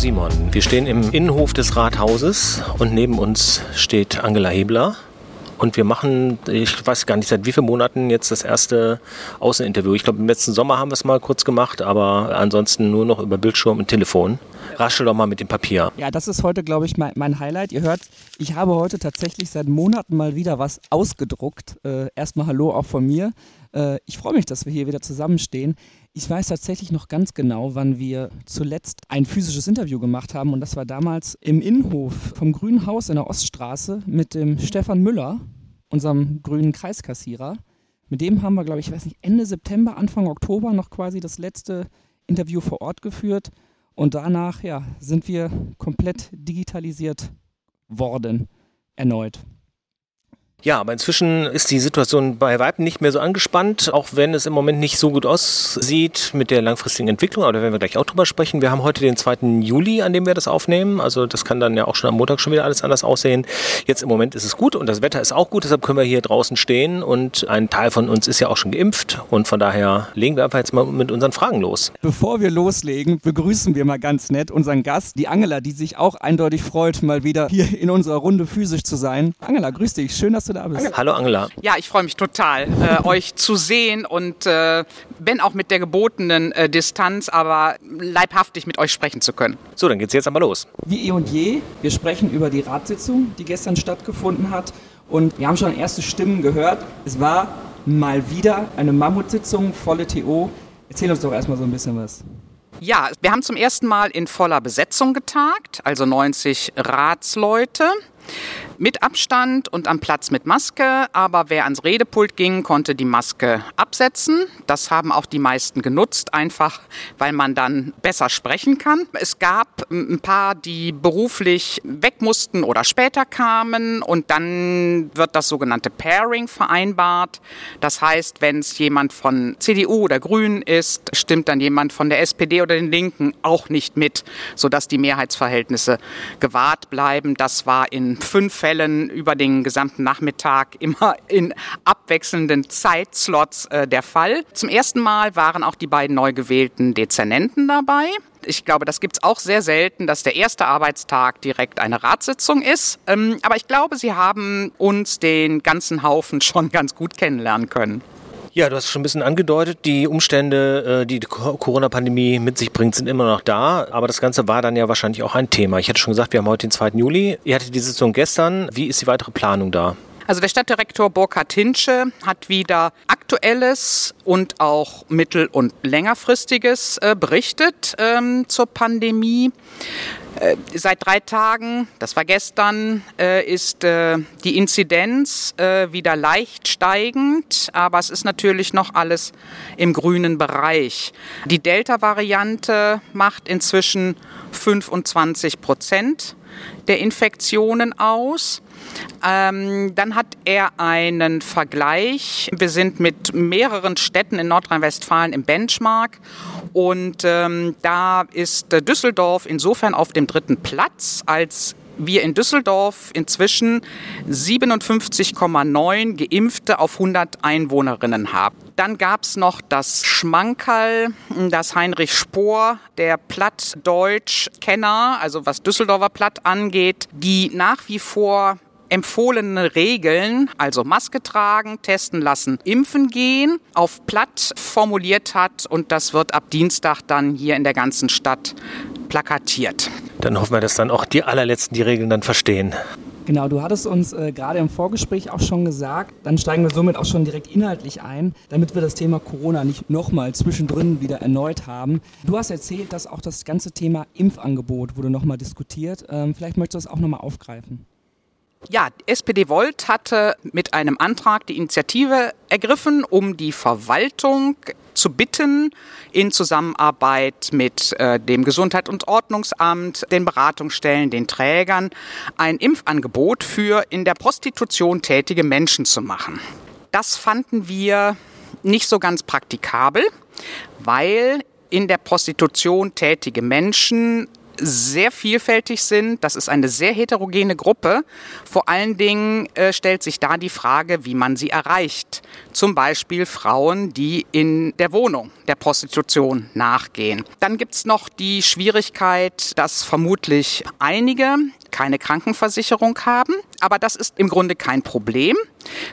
Simon, wir stehen im Innenhof des Rathauses und neben uns steht Angela Hebler. Und wir machen, ich weiß gar nicht, seit wie vielen Monaten jetzt das erste Außeninterview. Ich glaube, im letzten Sommer haben wir es mal kurz gemacht, aber ansonsten nur noch über Bildschirm und Telefon. Raschel doch mal mit dem Papier. Ja, das ist heute, glaube ich, mein, mein, Highlight. Ihr hört, ich habe heute tatsächlich seit Monaten mal wieder was ausgedruckt. Äh, erstmal Hallo auch von mir. Äh, ich freue mich, dass wir hier wieder zusammenstehen. Ich weiß tatsächlich noch ganz genau, wann wir zuletzt ein physisches Interview gemacht haben. Und das war damals im Innenhof vom Grünen Haus in der Oststraße mit dem Stefan Müller, unserem grünen Kreiskassierer. Mit dem haben wir, glaube ich, weiß nicht, Ende September, Anfang Oktober noch quasi das letzte Interview vor Ort geführt. Und danach, ja, sind wir komplett digitalisiert worden. Erneut. Ja, aber inzwischen ist die Situation bei Weitem nicht mehr so angespannt, auch wenn es im Moment nicht so gut aussieht mit der langfristigen Entwicklung. Aber da werden wir gleich auch drüber sprechen. Wir haben heute den 2. Juli, an dem wir das aufnehmen. Also das kann dann ja auch schon am Montag schon wieder alles anders aussehen. Jetzt im Moment ist es gut und das Wetter ist auch gut. Deshalb können wir hier draußen stehen und ein Teil von uns ist ja auch schon geimpft. Und von daher legen wir einfach jetzt mal mit unseren Fragen los. Bevor wir loslegen, begrüßen wir mal ganz nett unseren Gast, die Angela, die sich auch eindeutig freut, mal wieder hier in unserer Runde physisch zu sein. Angela, grüß dich. Schön, dass du du da bist. Hallo Angela. Ja, ich freue mich total, äh, euch zu sehen und äh, wenn auch mit der gebotenen äh, Distanz, aber leibhaftig mit euch sprechen zu können. So, dann geht's jetzt aber los. Wie eh und je, wir sprechen über die Ratssitzung, die gestern stattgefunden hat und wir haben schon erste Stimmen gehört. Es war mal wieder eine Mammutsitzung, volle TO. Erzähl uns doch erstmal so ein bisschen was. Ja, wir haben zum ersten Mal in voller Besetzung getagt, also 90 Ratsleute mit Abstand und am Platz mit Maske, aber wer ans Redepult ging, konnte die Maske absetzen. Das haben auch die meisten genutzt, einfach weil man dann besser sprechen kann. Es gab ein paar, die beruflich weg mussten oder später kamen und dann wird das sogenannte Pairing vereinbart. Das heißt, wenn es jemand von CDU oder Grünen ist, stimmt dann jemand von der SPD oder den Linken auch nicht mit, sodass die Mehrheitsverhältnisse gewahrt bleiben. Das war in fünf Fällen über den gesamten Nachmittag immer in abwechselnden Zeitslots äh, der Fall. Zum ersten Mal waren auch die beiden neu gewählten Dezernenten dabei. Ich glaube, das gibt es auch sehr selten, dass der erste Arbeitstag direkt eine Ratssitzung ist. Ähm, aber ich glaube, sie haben uns den ganzen Haufen schon ganz gut kennenlernen können. Ja, du hast schon ein bisschen angedeutet, die Umstände, äh, die die Corona-Pandemie mit sich bringt, sind immer noch da. Aber das Ganze war dann ja wahrscheinlich auch ein Thema. Ich hatte schon gesagt, wir haben heute den 2. Juli. Ihr hattet die Sitzung gestern. Wie ist die weitere Planung da? Also der Stadtdirektor Burkhard Hinsche hat wieder aktuelles und auch mittel- und längerfristiges äh, berichtet ähm, zur Pandemie. Äh, seit drei Tagen, das war gestern, äh, ist äh, die Inzidenz wieder leicht steigend, aber es ist natürlich noch alles im grünen Bereich. Die Delta-Variante macht inzwischen 25 Prozent der Infektionen aus. Ähm, dann hat er einen Vergleich. Wir sind mit mehreren Städten in Nordrhein-Westfalen im Benchmark und ähm, da ist äh, Düsseldorf insofern auf dem dritten Platz, als wir in Düsseldorf inzwischen 57,9 Geimpfte auf 100 Einwohnerinnen haben. Dann gab es noch das Schmankerl, das Heinrich Spohr, der Plattdeutsch-Kenner, also was Düsseldorfer Platt angeht, die nach wie vor empfohlene Regeln, also Maske tragen, testen lassen, impfen gehen, auf platt formuliert hat und das wird ab Dienstag dann hier in der ganzen Stadt plakatiert. Dann hoffen wir, dass dann auch die allerletzten die Regeln dann verstehen. Genau, du hattest uns äh, gerade im Vorgespräch auch schon gesagt, dann steigen wir somit auch schon direkt inhaltlich ein, damit wir das Thema Corona nicht nochmal zwischendrin wieder erneut haben. Du hast erzählt, dass auch das ganze Thema Impfangebot wurde nochmal diskutiert. Ähm, vielleicht möchtest du das auch nochmal aufgreifen. Ja, SPD Volt hatte mit einem Antrag die Initiative ergriffen, um die Verwaltung zu bitten, in Zusammenarbeit mit äh, dem Gesundheit- und Ordnungsamt, den Beratungsstellen, den Trägern, ein Impfangebot für in der Prostitution tätige Menschen zu machen. Das fanden wir nicht so ganz praktikabel, weil in der Prostitution tätige Menschen sehr vielfältig sind. Das ist eine sehr heterogene Gruppe. Vor allen Dingen äh, stellt sich da die Frage, wie man sie erreicht. Zum Beispiel Frauen, die in der Wohnung der Prostitution nachgehen. Dann gibt es noch die Schwierigkeit, dass vermutlich einige keine Krankenversicherung haben. Aber das ist im Grunde kein Problem,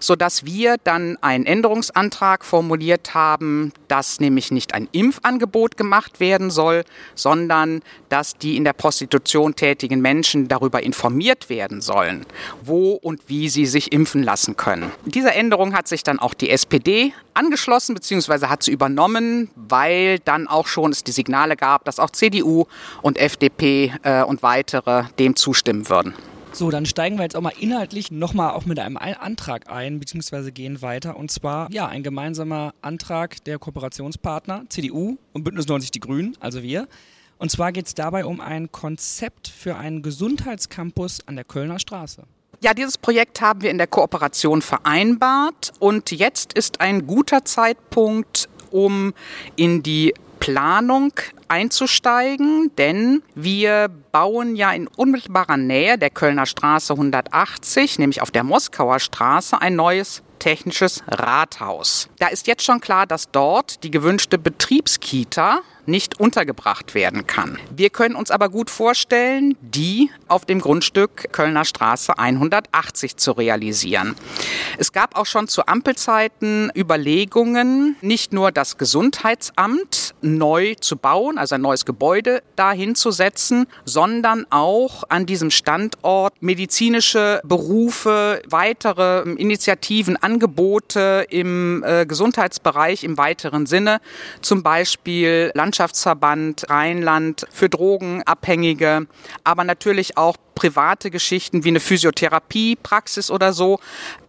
sodass wir dann einen Änderungsantrag formuliert haben, dass nämlich nicht ein Impfangebot gemacht werden soll, sondern dass die in der Prostitution tätigen Menschen darüber informiert werden sollen, wo und wie sie sich impfen lassen können. Dieser Änderung hat sich dann auch die SPD angeschlossen bzw. hat sie übernommen, weil dann auch schon es die Signale gab, dass auch CDU und FDP äh, und weitere dem zustimmen würden. So, dann steigen wir jetzt auch mal inhaltlich nochmal auch mit einem Antrag ein, beziehungsweise gehen weiter. Und zwar, ja, ein gemeinsamer Antrag der Kooperationspartner, CDU und Bündnis 90 Die Grünen, also wir. Und zwar geht es dabei um ein Konzept für einen Gesundheitscampus an der Kölner Straße. Ja, dieses Projekt haben wir in der Kooperation vereinbart und jetzt ist ein guter Zeitpunkt, um in die Planung einzusteigen, denn wir bauen ja in unmittelbarer Nähe der Kölner Straße 180, nämlich auf der Moskauer Straße, ein neues technisches Rathaus. Da ist jetzt schon klar, dass dort die gewünschte Betriebskita nicht untergebracht werden kann. Wir können uns aber gut vorstellen, die auf dem Grundstück Kölner Straße 180 zu realisieren. Es gab auch schon zu Ampelzeiten Überlegungen, nicht nur das Gesundheitsamt neu zu bauen, also ein neues Gebäude dahin zu setzen, sondern auch an diesem Standort medizinische Berufe, weitere Initiativen, Angebote im äh, Gesundheitsbereich im weiteren Sinne, zum Beispiel Landschaftsverband Rheinland für Drogenabhängige, aber natürlich auch private Geschichten wie eine Physiotherapiepraxis oder so,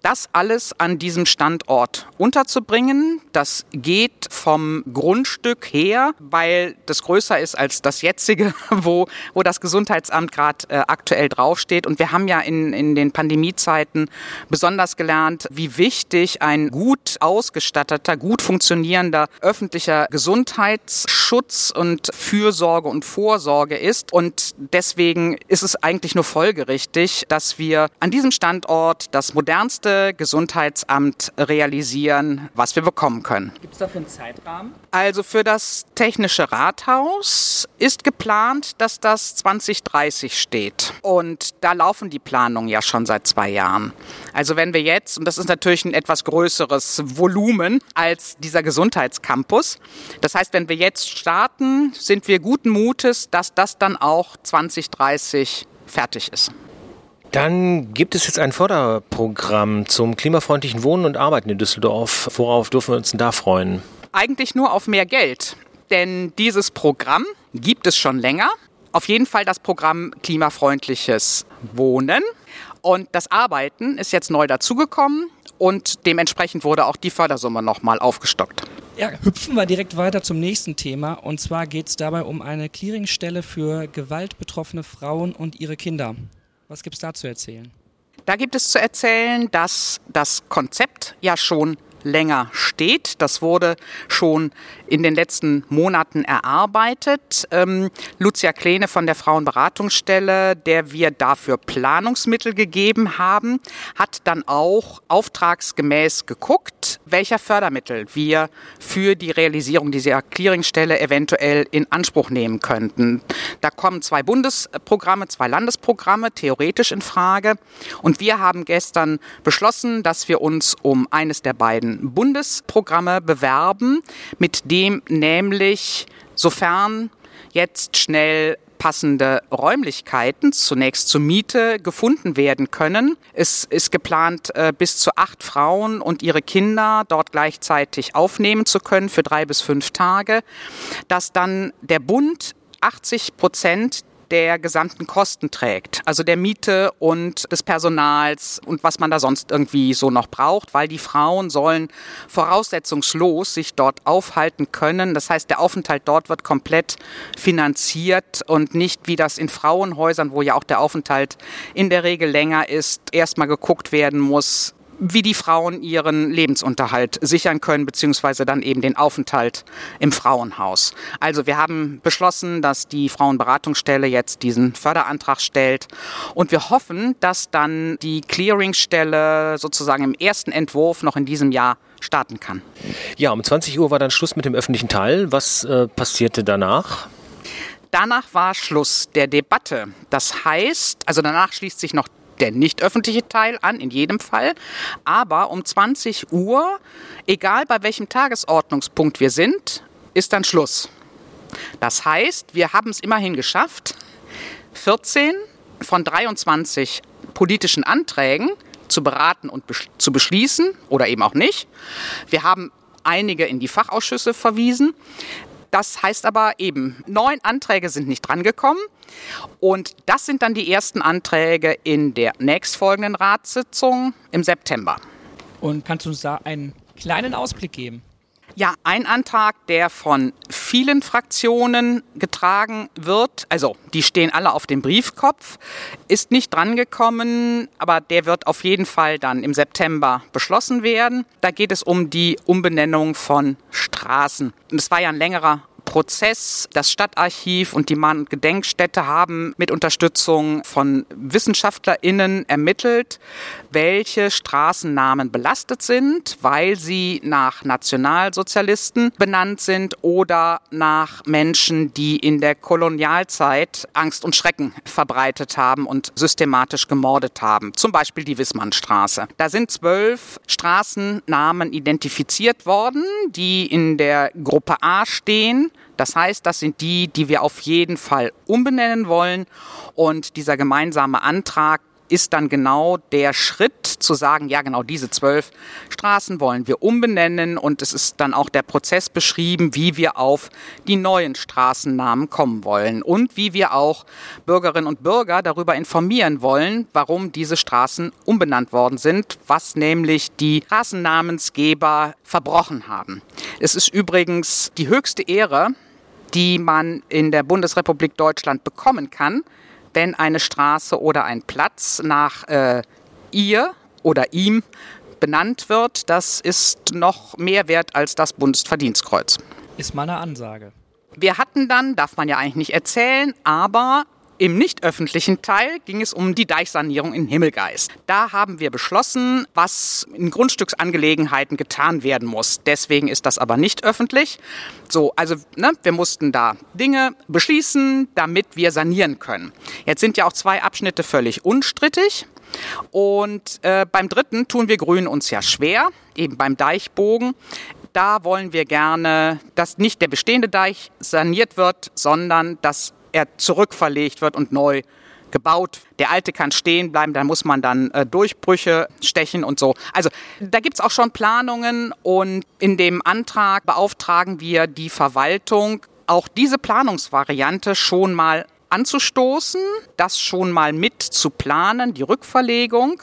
das alles an diesem Standort unterzubringen. Das geht vom Grundstück her, weil das größer ist als das jetzige, wo, wo das Gesundheitsamt gerade äh, aktuell draufsteht. Und wir haben ja in, in den Pandemiezeiten besonders gelernt, wie wichtig ein gut ausgestatteter, gut funktionierender öffentlicher Gesundheitsschutz und Fürsorge und Vorsorge ist. Und deswegen ist es eigentlich nur folgerichtig, dass wir an diesem Standort das modernste Gesundheitsamt realisieren, was wir bekommen können. Gibt es dafür einen Zeitrahmen? Also für das Technische Rathaus ist geplant, dass das 2030 steht. Und da laufen die Planungen ja schon seit zwei Jahren. Also wenn wir jetzt, und das ist natürlich ein etwas größeres Volumen als dieser Gesundheitscampus, das heißt, wenn wir jetzt starten, sind wir guten Mutes, dass das dann auch 2030 fertig ist. Dann gibt es jetzt ein Förderprogramm zum klimafreundlichen Wohnen und Arbeiten in Düsseldorf. Worauf dürfen wir uns denn da freuen? Eigentlich nur auf mehr Geld, denn dieses Programm gibt es schon länger. Auf jeden Fall das Programm klimafreundliches Wohnen. Und das Arbeiten ist jetzt neu dazugekommen und dementsprechend wurde auch die Fördersumme nochmal aufgestockt. Ja, hüpfen wir direkt weiter zum nächsten Thema. Und zwar geht es dabei um eine Clearingstelle für gewaltbetroffene Frauen und ihre Kinder. Was gibt es da zu erzählen? Da gibt es zu erzählen, dass das Konzept ja schon länger steht. Das wurde schon in den letzten Monaten erarbeitet. Ähm, Lucia Kleene von der Frauenberatungsstelle, der wir dafür Planungsmittel gegeben haben, hat dann auch auftragsgemäß geguckt, welcher Fördermittel wir für die Realisierung dieser Clearingstelle eventuell in Anspruch nehmen könnten. Da kommen zwei Bundesprogramme, zwei Landesprogramme theoretisch in Frage. Und wir haben gestern beschlossen, dass wir uns um eines der beiden Bundesprogramme bewerben, mit dem nämlich, sofern jetzt schnell passende Räumlichkeiten zunächst zur Miete gefunden werden können. Es ist geplant, äh, bis zu acht Frauen und ihre Kinder dort gleichzeitig aufnehmen zu können für drei bis fünf Tage, dass dann der Bund 80 Prozent der gesamten Kosten trägt. Also der Miete und des Personals und was man da sonst irgendwie so noch braucht, weil die Frauen sollen voraussetzungslos sich dort aufhalten können. Das heißt, der Aufenthalt dort wird komplett finanziert und nicht wie das in Frauenhäusern, wo ja auch der Aufenthalt in der Regel länger ist, erstmal geguckt werden muss, wie die Frauen ihren Lebensunterhalt sichern können, beziehungsweise dann eben den Aufenthalt im Frauenhaus. Also wir haben beschlossen, dass die Frauenberatungsstelle jetzt diesen Förderantrag stellt und wir hoffen, dass dann die Clearingstelle sozusagen im ersten Entwurf noch in diesem Jahr starten kann. Ja, um 20 Uhr war dann Schluss mit dem öffentlichen Teil. Was äh, passierte danach? Danach war Schluss der Debatte. Das heißt, also danach schließt sich noch der nicht öffentliche Teil an, in jedem Fall. Aber um 20 Uhr, egal bei welchem Tagesordnungspunkt wir sind, ist dann Schluss. Das heißt, wir haben es immerhin geschafft, 14 von 23 politischen Anträgen zu beraten und besch zu beschließen oder eben auch nicht. Wir haben einige in die Fachausschüsse verwiesen. Das heißt aber eben, neun Anträge sind nicht drangekommen. Und das sind dann die ersten Anträge in der nächstfolgenden Ratssitzung im September. Und kannst du uns da einen kleinen Ausblick geben? Ja, ein Antrag, der von vielen Fraktionen getragen wird, also die stehen alle auf dem Briefkopf, ist nicht drangekommen, aber der wird auf jeden Fall dann im September beschlossen werden. Da geht es um die Umbenennung von Straßen. Es war ja ein längerer Prozess. Das Stadtarchiv und die Mahn- und Gedenkstätte haben mit Unterstützung von WissenschaftlerInnen ermittelt, welche Straßennamen belastet sind, weil sie nach Nationalsozialisten benannt sind oder nach Menschen, die in der Kolonialzeit Angst und Schrecken verbreitet haben und systematisch gemordet haben. Zum Beispiel die Wissmannstraße. Da sind zwölf Straßennamen identifiziert worden, die in der Gruppe A stehen. Das heißt, das sind die, die wir auf jeden Fall umbenennen wollen. Und dieser gemeinsame Antrag ist dann genau der Schritt zu sagen, ja genau diese zwölf Straßen wollen wir umbenennen und es ist dann auch der Prozess beschrieben, wie wir auf die neuen Straßennamen kommen wollen und wie wir auch Bürgerinnen und Bürger darüber informieren wollen, warum diese Straßen umbenannt worden sind, was nämlich die Straßennamensgeber verbrochen haben. Es ist übrigens die höchste Ehre, die man in der Bundesrepublik Deutschland bekommen kann, wenn eine Straße oder ein Platz nach äh, ihr oder ihm benannt wird. Das ist noch mehr wert als das Bundesverdienstkreuz. Ist mal eine Ansage. Wir hatten dann, darf man ja eigentlich nicht erzählen, aber im nicht öffentlichen Teil ging es um die Deichsanierung in Himmelgeist. Da haben wir beschlossen, was in Grundstücksangelegenheiten getan werden muss. Deswegen ist das aber nicht öffentlich. So, also ne, wir mussten da Dinge beschließen, damit wir sanieren können. Jetzt sind ja auch zwei Abschnitte völlig unstrittig. Und äh, beim dritten tun wir Grünen uns ja schwer, eben beim Deichbogen da wollen wir gerne, dass nicht der bestehende Deich saniert wird, sondern dass er zurückverlegt wird und neu gebaut. Der alte kann stehen bleiben, da muss man dann äh, Durchbrüche stechen und so. Also da gibt es auch schon Planungen und in dem Antrag beauftragen wir die Verwaltung, auch diese Planungsvariante schon mal anzustoßen, das schon mal mit zu planen, die Rückverlegung,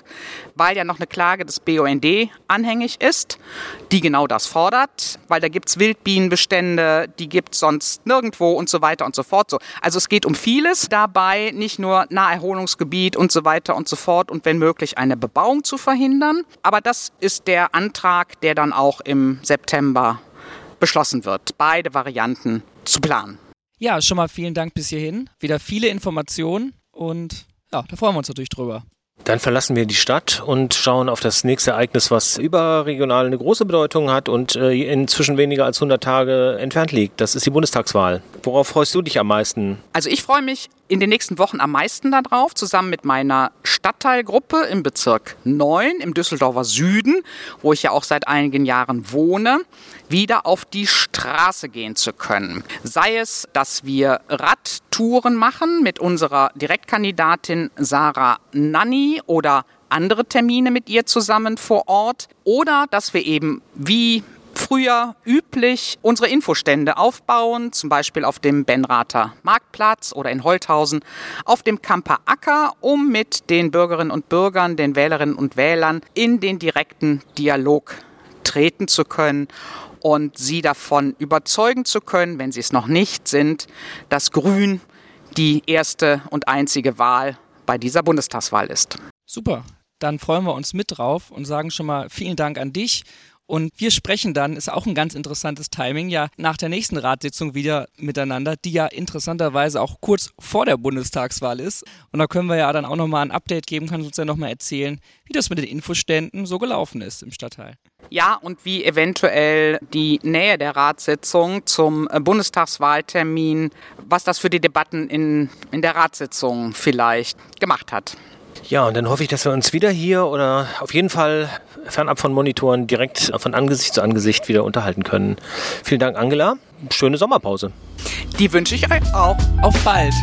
weil ja noch eine Klage des BUND anhängig ist, die genau das fordert, weil da gibt es Wildbienenbestände, die gibt es sonst nirgendwo und so weiter und so fort. So. Also es geht um vieles dabei, nicht nur Naherholungsgebiet und so weiter und so fort und wenn möglich eine Bebauung zu verhindern. Aber das ist der Antrag, der dann auch im September beschlossen wird, beide Varianten zu planen. Ja, schon mal vielen Dank bis hierhin. Wieder viele Informationen und ja, da freuen wir uns natürlich drüber. Dann verlassen wir die Stadt und schauen auf das nächste Ereignis, was überregional eine große Bedeutung hat und äh, inzwischen weniger als 100 Tage entfernt liegt. Das ist die Bundestagswahl. Worauf freust du dich am meisten? Also ich freue mich in den nächsten Wochen am meisten darauf, zusammen mit meiner Stadtteilgruppe im Bezirk 9 im Düsseldorfer Süden, wo ich ja auch seit einigen Jahren wohne, wieder auf die Straße gehen zu können. Sei es, dass wir Radtouren machen mit unserer Direktkandidatin Sarah Nanni oder andere Termine mit ihr zusammen vor Ort oder dass wir eben wie früher üblich unsere Infostände aufbauen, zum Beispiel auf dem Benrather Marktplatz oder in Holthausen, auf dem Kamper Acker, um mit den Bürgerinnen und Bürgern, den Wählerinnen und Wählern in den direkten Dialog treten zu können und sie davon überzeugen zu können, wenn sie es noch nicht sind, dass Grün die erste und einzige Wahl bei dieser Bundestagswahl ist. Super. dann freuen wir uns mit drauf und sagen schon mal vielen Dank an dich. Und wir sprechen dann, ist auch ein ganz interessantes Timing, ja nach der nächsten Ratssitzung wieder miteinander, die ja interessanterweise auch kurz vor der Bundestagswahl ist. Und da können wir ja dann auch nochmal ein Update geben, kannst uns ja nochmal erzählen, wie das mit den Infoständen so gelaufen ist im Stadtteil. Ja, und wie eventuell die Nähe der Ratssitzung zum äh, Bundestagswahltermin, was das für die Debatten in, in der Ratssitzung vielleicht gemacht hat. Ja, und dann hoffe ich, dass wir uns wieder hier oder auf jeden Fall fernab von Monitoren direkt von Angesicht zu Angesicht wieder unterhalten können. Vielen Dank, Angela. Schöne Sommerpause. Die wünsche ich euch auch. Auf bald.